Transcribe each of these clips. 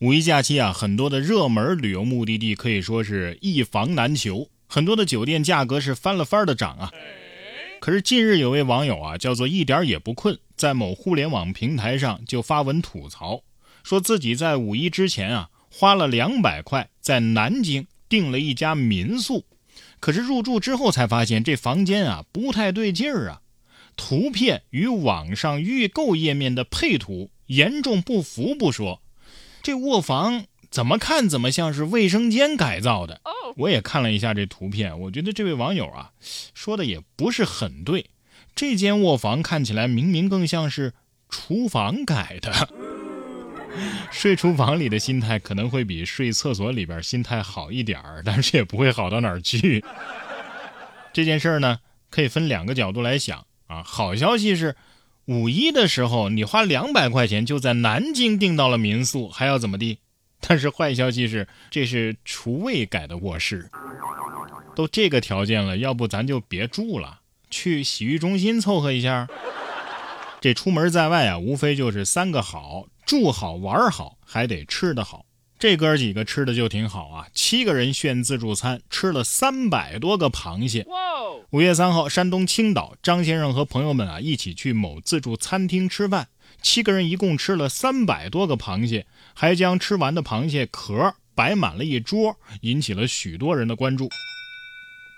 五一假期啊，很多的热门旅游目的地可以说是一房难求，很多的酒店价格是翻了番的涨啊。可是近日有位网友啊，叫做一点也不困，在某互联网平台上就发文吐槽，说自己在五一之前啊，花了两百块在南京订了一家民宿，可是入住之后才发现这房间啊不太对劲儿啊，图片与网上预购页面的配图严重不符不说。这卧房怎么看怎么像是卫生间改造的。我也看了一下这图片，我觉得这位网友啊说的也不是很对。这间卧房看起来明明更像是厨房改的。睡厨房里的心态可能会比睡厕所里边心态好一点儿，但是也不会好到哪儿去。这件事儿呢，可以分两个角度来想啊。好消息是。五一的时候，你花两百块钱就在南京订到了民宿，还要怎么地？但是坏消息是，这是厨卫改的卧室，都这个条件了，要不咱就别住了，去洗浴中心凑合一下。这出门在外啊，无非就是三个好：住好、玩好，还得吃得好。这哥几个吃的就挺好啊，七个人炫自助餐，吃了三百多个螃蟹。五月三号，山东青岛，张先生和朋友们啊一起去某自助餐厅吃饭，七个人一共吃了三百多个螃蟹，还将吃完的螃蟹壳摆满了一桌，引起了许多人的关注。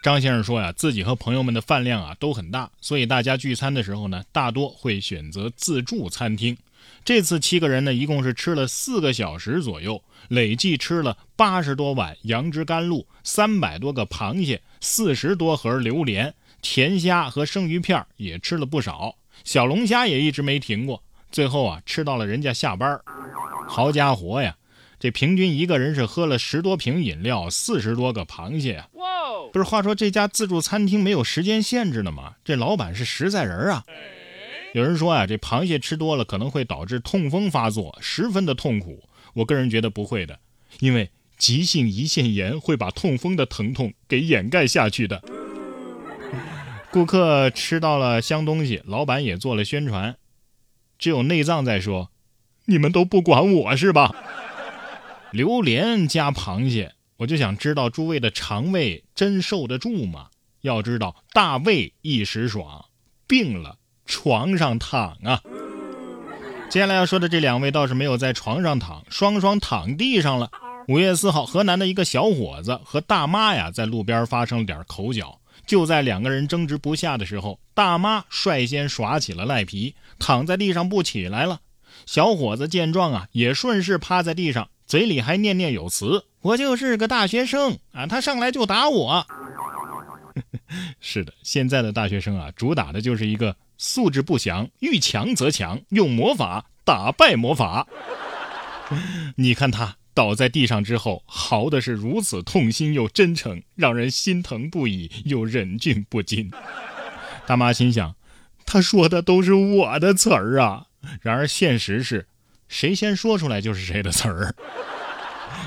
张先生说呀，自己和朋友们的饭量啊都很大，所以大家聚餐的时候呢，大多会选择自助餐厅。这次七个人呢，一共是吃了四个小时左右，累计吃了八十多碗杨枝甘露，三百多个螃蟹，四十多盒榴莲，甜虾和生鱼片也吃了不少，小龙虾也一直没停过。最后啊，吃到了人家下班。好家伙呀，这平均一个人是喝了十多瓶饮料，四十多个螃蟹啊！不是，话说这家自助餐厅没有时间限制的吗？这老板是实在人啊。有人说啊，这螃蟹吃多了可能会导致痛风发作，十分的痛苦。我个人觉得不会的，因为急性胰腺炎会把痛风的疼痛给掩盖下去的。顾客吃到了香东西，老板也做了宣传，只有内脏在说：“你们都不管我是吧？”榴莲加螃蟹，我就想知道诸位的肠胃真受得住吗？要知道，大胃一时爽，病了。床上躺啊！接下来要说的这两位倒是没有在床上躺，双双躺地上了。五月四号，河南的一个小伙子和大妈呀在路边发生了点口角，就在两个人争执不下的时候，大妈率先耍起了赖皮，躺在地上不起来了。小伙子见状啊，也顺势趴在地上，嘴里还念念有词：“我就是个大学生啊，他上来就打我。”是的，现在的大学生啊，主打的就是一个。素质不详，遇强则强，用魔法打败魔法。你看他倒在地上之后，嚎的是如此痛心又真诚，让人心疼不已又忍俊不禁。大妈心想，他说的都是我的词儿啊。然而现实是，谁先说出来就是谁的词儿。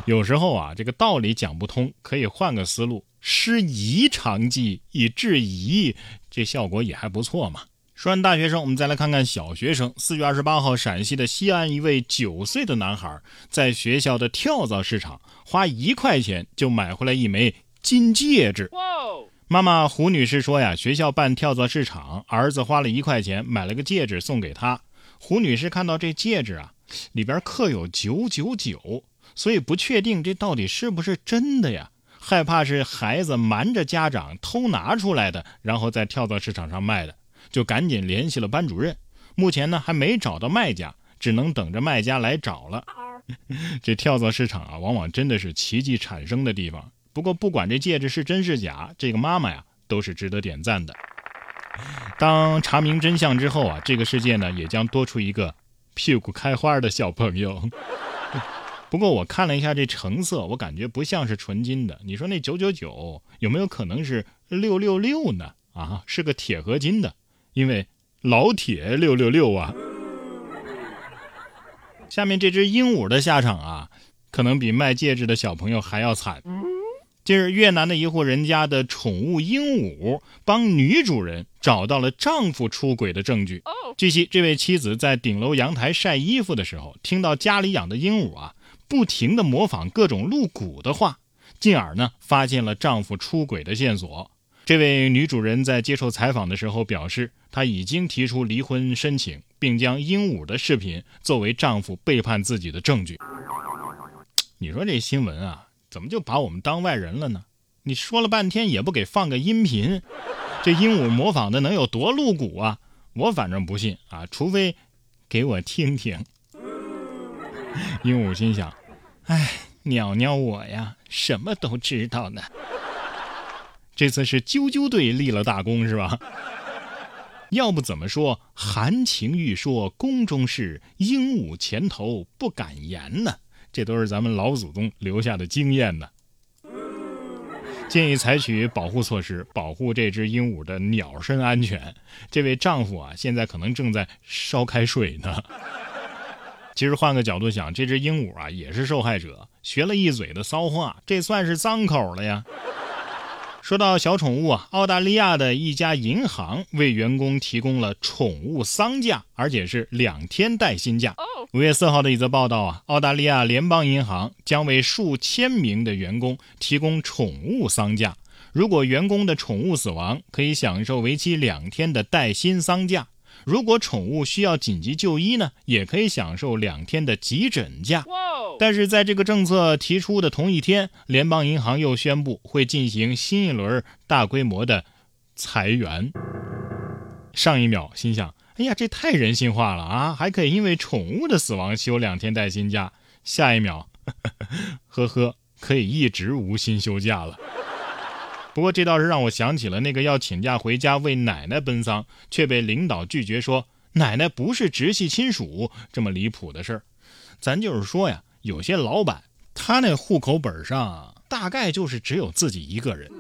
有时候啊，这个道理讲不通，可以换个思路，施夷长技以制夷，这效果也还不错嘛。说完大学生，我们再来看看小学生。四月二十八号，陕西的西安一位九岁的男孩在学校的跳蚤市场花一块钱就买回来一枚金戒指。妈妈胡女士说呀，学校办跳蚤市场，儿子花了一块钱买了个戒指送给她。胡女士看到这戒指啊，里边刻有九九九，所以不确定这到底是不是真的呀，害怕是孩子瞒着家长偷拿出来的，然后在跳蚤市场上卖的。就赶紧联系了班主任，目前呢还没找到卖家，只能等着卖家来找了。这跳蚤市场啊，往往真的是奇迹产生的地方。不过不管这戒指是真是假，这个妈妈呀都是值得点赞的。当查明真相之后啊，这个世界呢也将多出一个屁股开花的小朋友。不过我看了一下这成色，我感觉不像是纯金的。你说那九九九有没有可能是六六六呢？啊，是个铁合金的。因为老铁六六六啊！下面这只鹦鹉的下场啊，可能比卖戒指的小朋友还要惨。近日，越南的一户人家的宠物鹦鹉帮女主人找到了丈夫出轨的证据。据悉，这位妻子在顶楼阳台晒衣服的时候，听到家里养的鹦鹉啊不停的模仿各种露骨的话，进而呢发现了丈夫出轨的线索。这位女主人在接受采访的时候表示，她已经提出离婚申请，并将鹦鹉的视频作为丈夫背叛自己的证据。你说这新闻啊，怎么就把我们当外人了呢？你说了半天也不给放个音频，这鹦鹉模仿的能有多露骨啊？我反正不信啊，除非给我听听。鹦鹉心想：“哎，鸟鸟我呀，什么都知道呢。这次是啾啾队立了大功是吧？要不怎么说含情欲说宫中事，鹦鹉前头不敢言呢？这都是咱们老祖宗留下的经验呢。建议采取保护措施，保护这只鹦鹉的鸟身安全。这位丈夫啊，现在可能正在烧开水呢。”其实换个角度想，这只鹦鹉啊也是受害者，学了一嘴的骚话，这算是脏口了呀。说到小宠物啊，澳大利亚的一家银行为员工提供了宠物丧假，而且是两天带薪假。五月四号的一则报道啊，澳大利亚联邦银行将为数千名的员工提供宠物丧假，如果员工的宠物死亡，可以享受为期两天的带薪丧假。如果宠物需要紧急就医呢，也可以享受两天的急诊假。但是在这个政策提出的同一天，联邦银行又宣布会进行新一轮大规模的裁员。上一秒心想：哎呀，这太人性化了啊！还可以因为宠物的死亡休两天带薪假。下一秒，呵呵，可以一直无薪休假了。不过这倒是让我想起了那个要请假回家为奶奶奔丧，却被领导拒绝说奶奶不是直系亲属这么离谱的事儿。咱就是说呀，有些老板他那户口本上大概就是只有自己一个人。